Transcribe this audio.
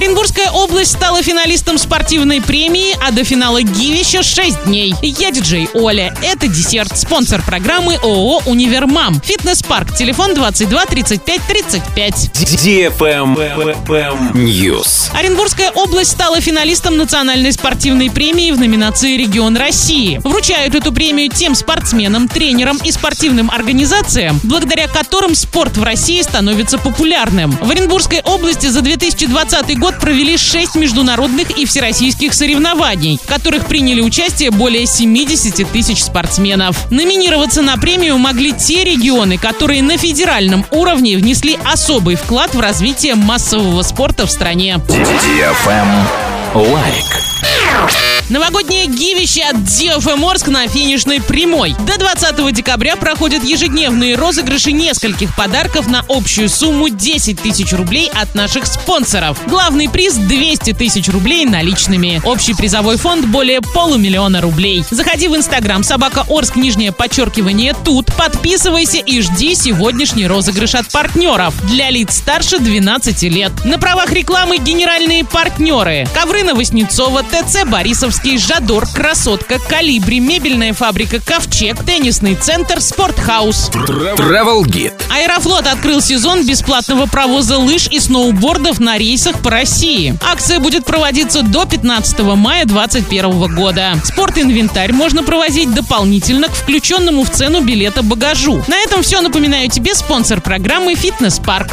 Оренбургская область стала финалистом спортивной премии, а до финала Гивища 6 дней. Я диджей Оля. Это десерт. Спонсор программы ООО «Универмам». Фитнес-парк. Телефон 22 35 35. News. Оренбургская область стала финалистом национальной спортивной премии в номинации «Регион России». Вручают эту премию тем спортсменам, тренерам и спортивным организациям, благодаря которым спорт в России становится популярным. В Оренбургской области за 2020 год провели 6 международных и всероссийских соревнований, в которых приняли участие более 70 тысяч спортсменов. Номинироваться на премию могли те регионы, которые на федеральном уровне внесли особый вклад в развитие массового спорта в стране. Лайк. Новогоднее гивище от DFM Орск на финишной прямой. До 20 декабря проходят ежедневные розыгрыши нескольких подарков на общую сумму 10 тысяч рублей от наших спонсоров. Главный приз 200 тысяч рублей наличными. Общий призовой фонд более полумиллиона рублей. Заходи в инстаграм собака Орск, нижнее подчеркивание тут. Подписывайся и жди сегодняшний розыгрыш от партнеров. Для лиц старше 12 лет. На правах рекламы генеральные партнеры. Ковры Новоснецова, ТЦ Борисовский, Жадор, Красотка, Калибри, мебельная фабрика Ковчег, теннисный центр, Спортхаус. Travel Guide. Аэрофлот открыл сезон бесплатного провоза лыж и сноубордов на рейсах по России. Акция будет проводиться до 15 мая 2021 года. Спортинвентарь можно провозить дополнительно к включенному в цену билета багажу. На этом все. Напоминаю тебе спонсор программы «Фитнес-парк».